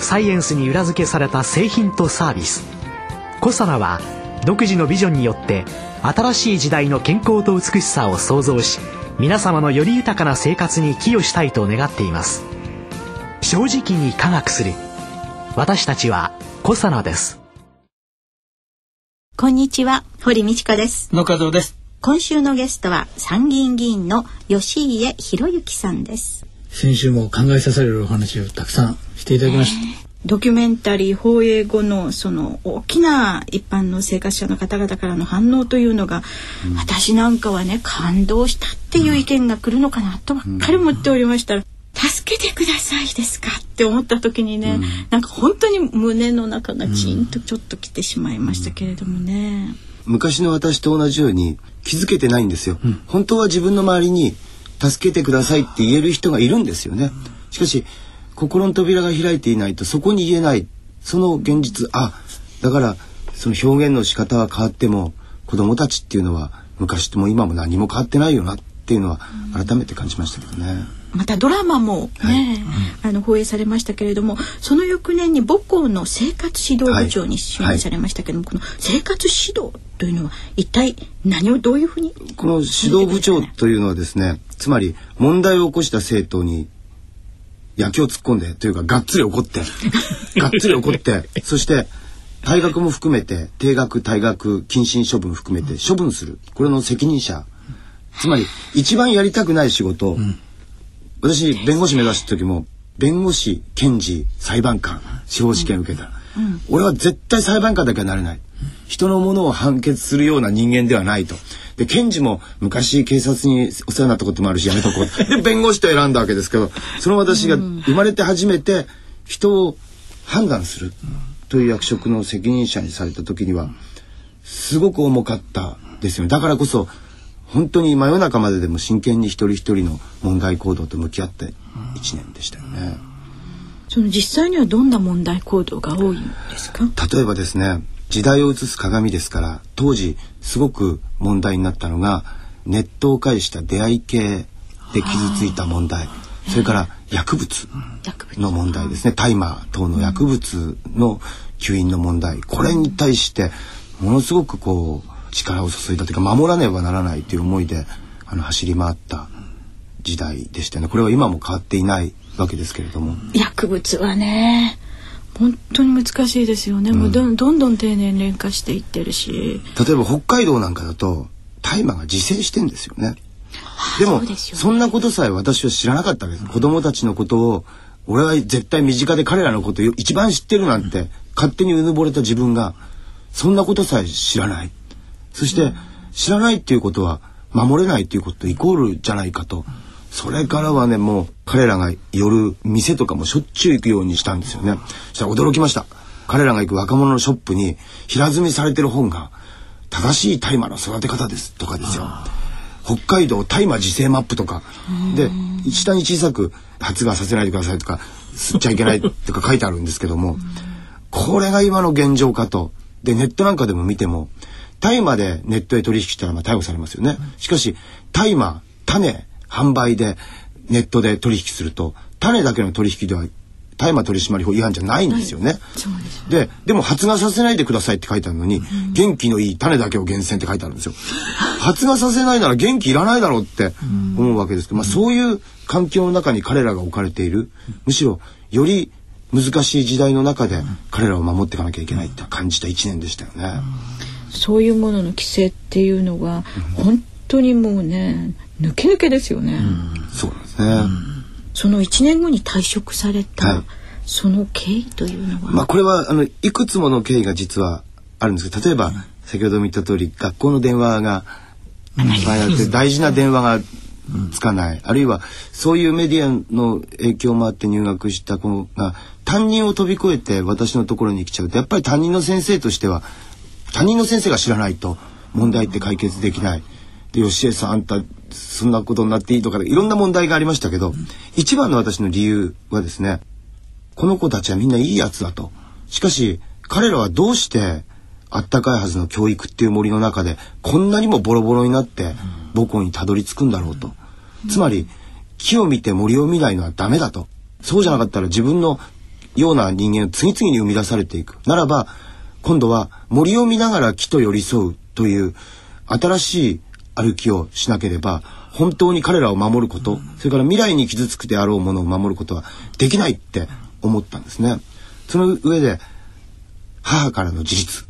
サイエンスに裏付けされた製品とサービスコサナは独自のビジョンによって新しい時代の健康と美しさを創造し皆様のより豊かな生活に寄与したいと願っています正直に科学する私たちはコサナですこんにちは、堀道子です。野和夫です。今週のゲストは参議院議員の吉家博之さんです。先週も考えさせられるお話をたくさんしていただきました。ドキュメンタリー放映後のその大きな一般の生活者の方々からの反応というのが、私なんかはね感動したっていう意見が来るのかなとばっかり思っておりましたら、助けてくださいですかって思った時にね、なんか本当に胸の中がチーンとちょっと来てしまいましたけれどもね。昔の私と同じように気づけてないんですよ、本当は自分の周りに助けてくださいって言える人がいるんですよね、しかし心の扉が開いていないとそこに言えない。その現実あだからその表現の仕方は変わっても子供たちっていうのは昔とも今も何も変わってないよなっていうのは改めて感じましたけどね、またドラマもね、あの放映されましたけれどもその翌年に母校の生活指導部長に就任されましたけども、この生活指導というのは一体何をどういうふうに？この指導部長というのはですねつまり問題を起こした生徒に野球を突っ込んでというかがっつり怒って がっつり怒ってそして退学も含めて定額退学謹慎処分含めて処分する。これの責任者。つまり一番やりたくない仕事を、私弁護士目指した時も弁護士検事裁判官司法試験受けた、俺は絶対裁判官だけはなれない人のものを判決するような人間ではないと。で検事も昔警察にお世話になったこともあるしやめとこう。で弁護士と選んだわけですけどその私が生まれて初めて人を判断するという役職の責任者にされた時にはすごく重かったですよ。ねだからこそ本当に真夜中まででも真剣に一人一人の問題行動と向き合って一年でしたよね。その実際にはどんな問題行動が多いんですか？例えばですね時代を映す鏡ですから当時すごく問題になったのがネットを介した出会い系で傷ついた問題。それから薬物の問題ですね。大麻等の薬物の吸引の問題。これに対してものすごくこう力を注いだというか守らねばならないという思いであの走り回った時代でしたね。これは今も変わっていないわけですけれども。薬物はね本当に難しいですよね、もうどんどんどん低年齢化していってるし例えば北海道なんかだと大麻が自生してんですよね。でもねそんなことさえ私は知らなかったわけです。子供たちのことを俺は絶対身近で彼らのことを一番知ってるなんて勝手にうぬぼれた自分がそんなことさえ知らない。そして知らないっていうことは守れないっていうこととイコールじゃないかと。それからはねもう彼らが寄る店とかもしょっちゅう行くようにしたんですよね。したら驚きました。彼らが行く若者のショップに平積みされてる本が正しい大麻の育て方ですとかですよ。北海道大麻自生マップとかで下に小さく発芽させないでくださいとか吸っちゃいけないとか書いてあるんですけどもこれが今の現状かと。でネットなんかでも見ても大麻でネットで取引したらまあ逮捕されますよね。しかし大麻種販売でネットで取引すると種だけの取引では大麻取締法違反じゃないんですよね。そうです。ででも発芽させないでくださいって書いてあるのに、元気のいい種だけを厳選って書いてあるんですよ。発芽させないなら元気いらないだろうって思うわけですけど、まあ、そういう環境の中に彼らが置かれている。むしろより難しい時代の中で彼らを守っていかなきゃいけないって感じた一年でしたよね。そういうものの規制っていうのが本当にもうね抜け抜けですよね、そうですね。その1年後に退職された、はい。その経緯というのは、まあこれはあのいくつもの経緯が実はあるんですけど例えば先ほども言った通り学校の電話が 大事な電話がつかない、あるいはそういうメディアの影響もあって入学した子が担任を飛び越えて私のところに来ちゃうとやっぱり担任の先生としては担任の先生が知らないと問題って解決できない。で吉江さんあんたそんなことになっていいとかいろんな問題がありましたけど、一番の私の理由はですねこの子たちはみんないいやつだと。しかし彼らはどうしてあったかいはずの教育っていう森の中でこんなにもボロボロになって母校にたどり着くんだろうと。つまり木を見て森を見ないのはダメだと。そうじゃなかったら自分のような人間を次々に生み出されていく。ならば今度は森を見ながら木と寄り添うという新しい歩きをしなければ本当に彼らを守ることそれから未来に傷つくであろうものを守ることはできないって思ったんですね。その上で母からの自立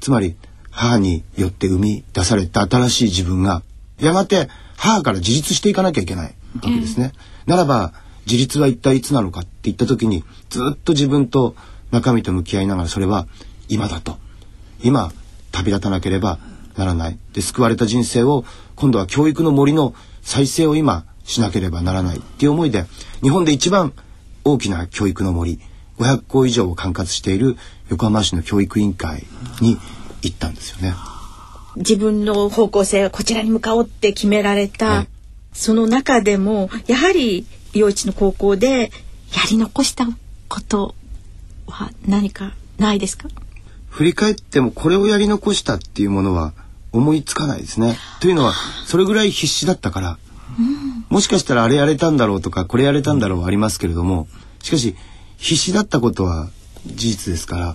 つまり母によって生み出された新しい自分がやがて母から自立していかなきゃいけないわけですね。ならば自立は一体いつなのかって言った時にずっと自分と中身と向き合いながらそれは今だと今旅立たなければならない。で救われた人生を今度は教育の森の再生を今しなければならないっていう思いで日本で一番大きな教育の森500校以上を管轄している横浜市の教育委員会に行ったんですよね。自分の方向性はこちらに向かおうって決められた、はいその中でもやはり幼稚の高校でやり残したことは何かないですか？振り返ってもこれをやり残したっていうものは思いつかないですね。というのはそれぐらい必死だったから、もしかしたらあれやれたんだろうとかこれやれたんだろうはありますけれどもしかし必死だったことは事実ですから、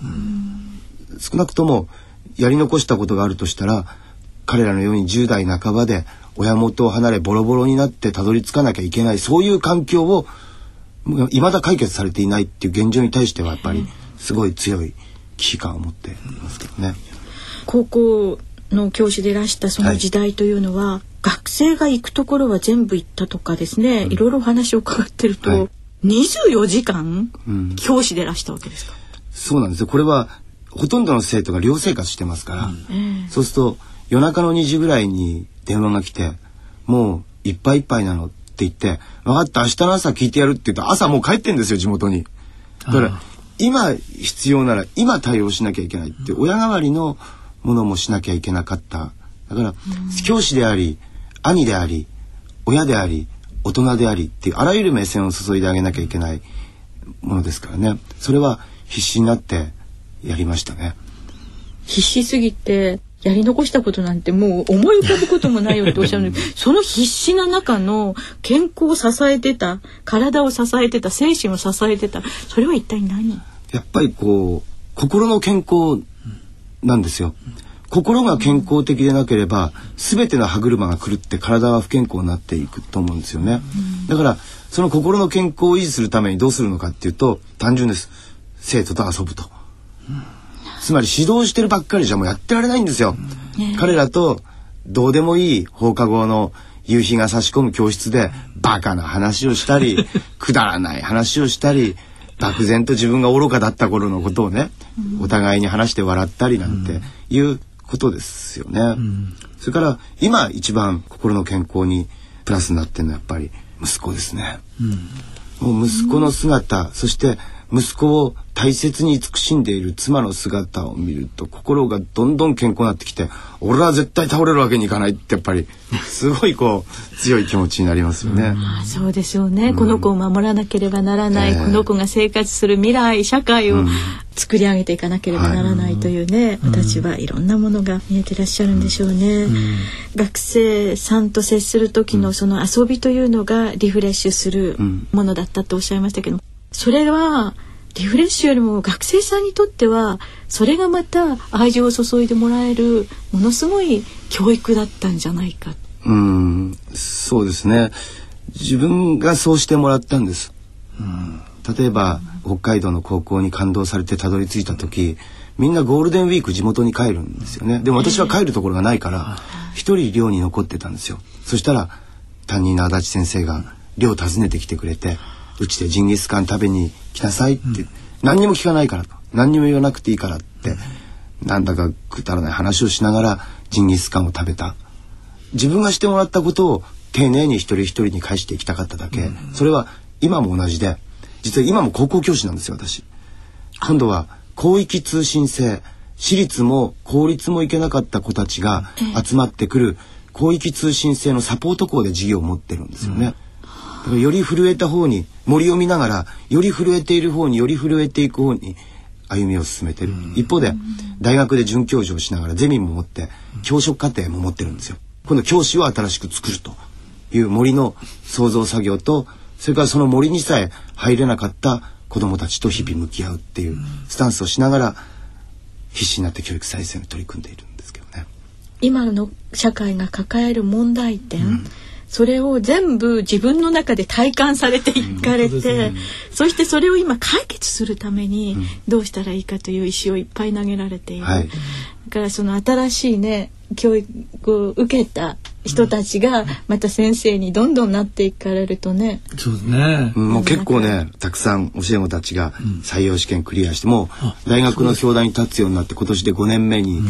少なくともやり残したことがあるとしたら彼らのように10代半ばで親元を離れボロボロになってたどり着かなきゃいけないそういう環境をいまだ解決されていないっていう現状に対してはやっぱりすごい強い危機感を持っていますけどね。高校の教師でいらしたその時代というのは、学生が行くところは全部行ったとかですね、いろいろお話を伺ってると、はい。24時間うん。教師でいらしたわけですか、そうなんです。よ。これはほとんどの生徒が寮生活してますから、そうすると夜中の2時ぐらいに電話が来て、もういっぱいいっぱいなのって言って、分かった明日の朝聞いてやるって言うと朝もう帰ってんですよ地元に。だから今必要なら今対応しなきゃいけないって親代わりのものもしなきゃいけなかった。だから教師であり兄であり親であり大人でありっていうあらゆる目線を注いであげなきゃいけないものですからね。それは必死になってやりましたね。必死すぎてやり残したことなんてもう思い浮かぶこともないよっておっしゃる その必死な中の健康を支えてた体を支えてた精神を支えてたそれは一体何？やっぱりこう心の健康なんですよ。心が健康的でなければ全ての歯車が狂って体は不健康になっていくと思うんですよね。だからその心の健康を維持するためにどうするのかっていうと単純です。生徒と遊ぶとつまり指導してるばっかりじゃもうやってられないんですよ。彼らとどうでもいい放課後の夕日が差し込む教室でバカな話をしたり くだらない話をしたり漠然と自分が愚かだった頃のことをね、お互いに話して笑ったりなんていうことですよね。それから今一番心の健康にプラスになってるのはやっぱり息子ですね。もう息子の姿、そして息子を大切に慈しんでいる妻の姿を見ると心がどんどん健康になってきて俺は絶対倒れるわけにいかないってやっぱりすごいこう強い気持ちになりますよね。あそうですよね、この子を守らなければならない、ええ。この子が生活する未来社会を作り上げていかなければならないというね、私はいろんなものが見えてらっしゃるんでしょうね、学生さんと接する時のその遊びというのがリフレッシュするものだったとおっしゃいましたけどそれはリフレッシュよりも学生さんにとってはそれがまた愛情を注いでもらえるものすごい教育だったんじゃないかうん、そうですね。自分がそうしてもらったんです。例えば北海道の高校に感動されてたどり着いた時みんなゴールデンウィーク地元に帰るんですよねでも私は帰るところがないから一人寮に残ってたんですよそしたら担任の足立先生が寮を訪ねてきてくれてうちでジンギスカン食べに来なさいって、何にも聞かないからと。何にも言わなくていいからって、なんだかくだらない話をしながらジンギスカンを食べた。自分がしてもらったことを丁寧に一人一人に返していきたかっただけ、それは今も同じで実は今も高校教師なんですよ私。今度は広域通信制。私立も公立も行けなかった子たちが集まってくる広域通信制のサポート校で授業を持ってるんですよね。だからより震えた方に森を見ながらより震えている方により震えていく方に歩みを進めてる、一方で大学で准教授をしながらゼミも持って教職課程も持ってるんですよ。今度教師を新しく作るという森の創造作業とそれからその森にさえ入れなかった子どもたちと日々向き合うっていうスタンスをしながら必死になって教育再生に取り組んでいるんですけどね。今の社会が抱える問題点、うんそれを全部自分の中で体感されていかれて、うんそね、そしてそれを今解決するためにどうしたらいいかという石をいっぱい投げられている、はい、だからその新しいね教育を受けた人たちがまた先生にどんどんなっていかれるとね。そうですね。もう結構ね、たくさん教え子たちが採用試験クリアしても、大学の教壇に立つようになって今年で5年目に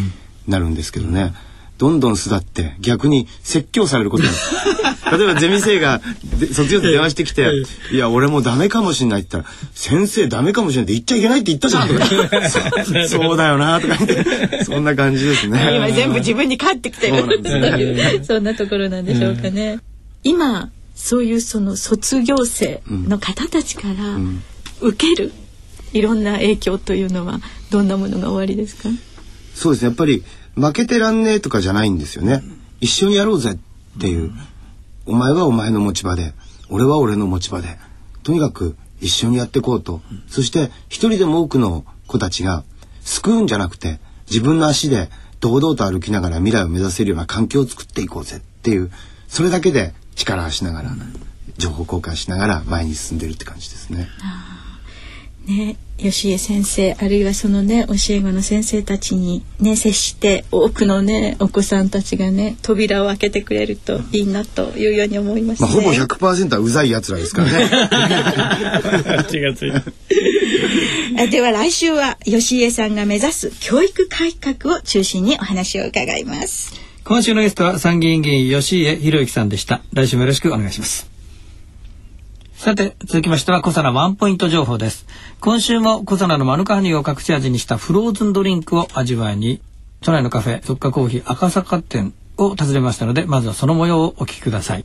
なるんですけどね。どんどん巣立って逆に説教されることに。例えばゼミ生が卒業生電話してきて「いや俺もうダメかもしんない」って言ったら「先生ダメかもしれないって言っちゃいけないって言ったじゃん」とか。そう。だよな」とか言って。そんな感じですね。今全部自分に返ってきてる。そそんなところなんでしょうかね。うん、今そういうその卒業生の方たちから受けるいろんな影響というのはどんなものがおありですか？そうです。ねやっぱり負けてらんねえとかじゃないんですよね。一緒にやろうぜっていう。お前はお前の持ち場で、俺は俺の持ち場で、とにかく一緒にやっていこうと。そして一人でも多くの子たちが救うんじゃなくて、自分の足で堂々と歩きながら未来を目指せるような環境を作っていこうぜっていう、それだけで力をしながら、情報交換しながら前に進んでるって感じですね。ね、吉江先生あるいはそのね教え子の先生たちにね接して多くのねお子さんたちがね扉を開けてくれるといいなというように思います、ね、まあ、ほぼ100%はうざい奴らですからね。気がつい では来週は吉江さんが目指す教育改革を中心にお話を伺います。今週のゲストは参議院議員吉江博之さんでした。来週もよろしくお願いします。さて、続きましては、小皿ワンポイント情報です。今週も小皿のマヌカハニーを隠し味にしたフローズンドリンクを味わいに、都内のカフェ、特化コーヒー赤坂店を訪ねましたので、まずはその模様をお聞きください。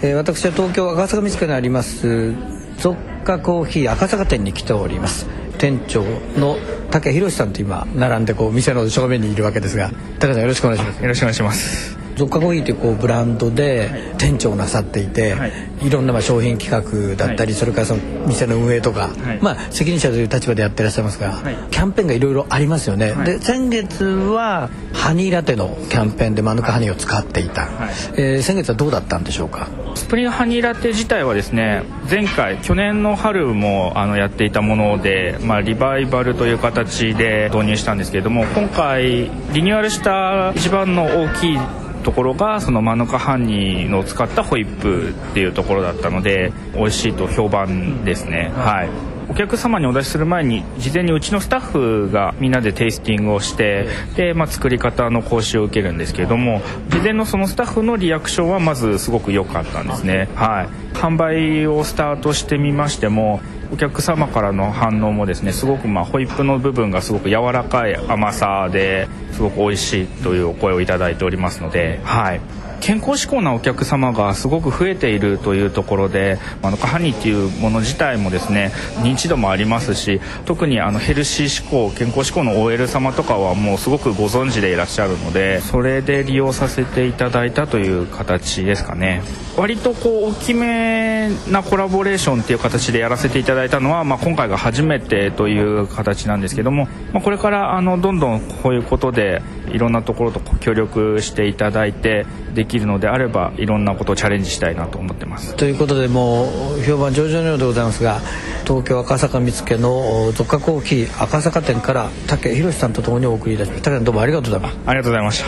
えー、私は東京赤坂見附にあります、特化コーヒー赤坂店に来ております。店長の竹博さんと今並んでこう店の正面にいるわけですが竹さんよろしくお願いしますよろしくお願いしますゾッカコーヒーというこうブランドで店長をなさっていて、はい、いろんなまあ商品企画だったり、はい、それからその店の運営とか、はい、まあ責任者という立場でやってらっしゃいますが、キャンペーンがいろいろありますよね、で先月はハニーラテのキャンペーンでマヌカハニーを使っていた、はい、えー、先月はどうだったんでしょうか？スプリングハニーラテ自体はですね前回去年の春もあのやっていたもので、まあ、リバイバルという形で導入したんですけれども今回リニューアルした一番の大きいところがそのマヌカハニーの使ったホイップっていうところだったので美味しいと評判ですね、はい。お客様にお出しする前に事前にうちのスタッフがみんなでテイスティングをしてで、まあ、作り方の講習を受けるんですけれども事前のそのスタッフのリアクションはまずすごく良かったんですね。はい。販売をスタートしてみましてもお客様からの反応もですねすごくまあホイップの部分がすごく柔らかい甘さですごく美味しいというお声をいただいておりますのではい。健康志向なお客様がすごく増えているというところであのカハニっていうもの自体もですね認知度もありますし特にあのヘルシー志向健康志向の OL 様とかはもうすごくご存知でいらっしゃるのでそれで利用させていただいたという形ですかね。割とこう大きめなコラボレーションっていう形でやらせていただいたのは、まあ、今回が初めてという形なんですけども、まあ、これからあのどんどんこういうことでいろんなところと協力していただいてできるのであればいろんなことをチャレンジしたいなと思ってます。ということでもう評判上々のようでございますが東京赤坂見附の特化コーヒー赤坂店から竹博さんとともにお送りいたしました竹さんどうもありがとうございますありがとうございました。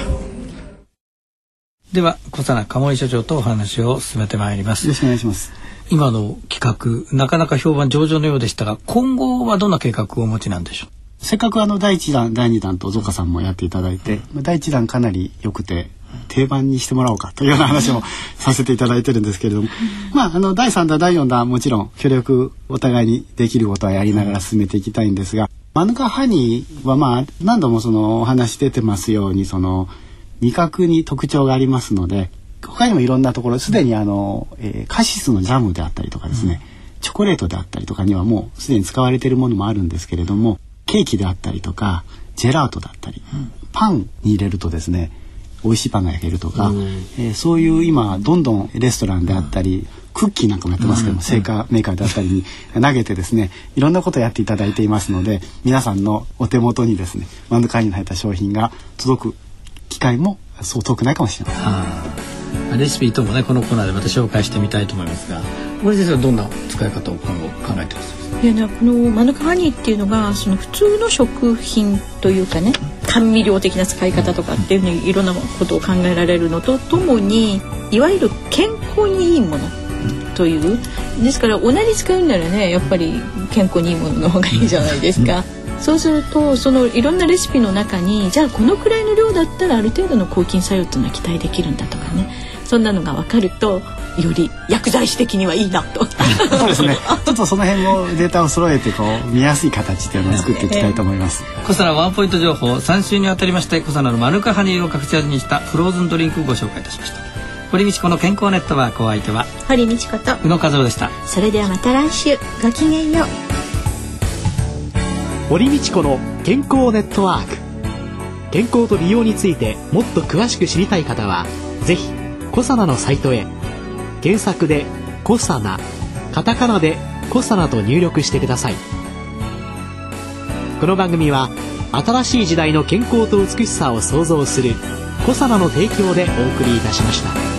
では小佐奈鴨井所長とお話を進めてまいります。よろしくお願いします。今の企画なかなか評判上々のようでしたが今後はどんな計画をお持ちなんでしょう？せっかくあの第1弾第2弾とゾカさんもやっていただいて、うん、第1弾かなり良くて定番にしてもらおうかというような話もさせていただいてるんですけれども、まああの第3弾第4弾もちろん協力お互いにできることはやりながら進めていきたいんですがマヌカハニーはまあ何度もそのお話出てますようにその味覚に特徴がありますので他にもいろんなところすでにあの、えー、カシスのジャムであったりとかですね、うん、チョコレートであったりとかにはもうすでに使われているものもあるんですけれどもケーキであったりとかジェラートだったり、うん、パンに入れるとですね美味しいパンが焼けるとか、うん、えー、そういう今どんどんレストランであったり、クッキーなんかもやってますけども、製菓メーカーであったりに投げてですねいろんなことをやっていただいていますので皆さんのお手元にですねマンドカーに入った商品が届く機会もそう遠くないかもしれません。レシピともねこのコーナーでまた紹介してみたいと思いますが森先生はどんな使い方を今後考えてますいやねこのマヌカハニーっていうのがその普通の食品というかね甘味料的な使い方とかっていうふうにいろんなことを考えられるのとともにいわゆる健康にいいものというですから同じ使うならねやっぱり健康にいいものの方がいいじゃないですか。そうするとそのいろんなレシピの中にじゃあこのくらいの量だったらある程度の抗菌作用っていうのは期待できるんだとかねそんなのが分かるとより薬剤師的にはいいなと。そうですね。ちょっとその辺もデータを揃えてこう見やすい形っていうのを作っていきたいと思います。コサナワンポイント情報3週にわたりましてコサナのマヌカハニーを隠し味にしたフローズンドリンクをご紹介いたしました。堀道子の健康ネットワークお相手は堀道子と宇野和夫でした。それではまた来週ごきげんよう。堀道子の健康ネットワーク。健康と美容についてもっと詳しく知りたい方はぜひコサナのサイトへ。検索で「コサナ」カタカナで「コサナ」と入力してください。この番組は新しい時代の健康と美しさを創造する「コサナ」の提供でお送りいたしました。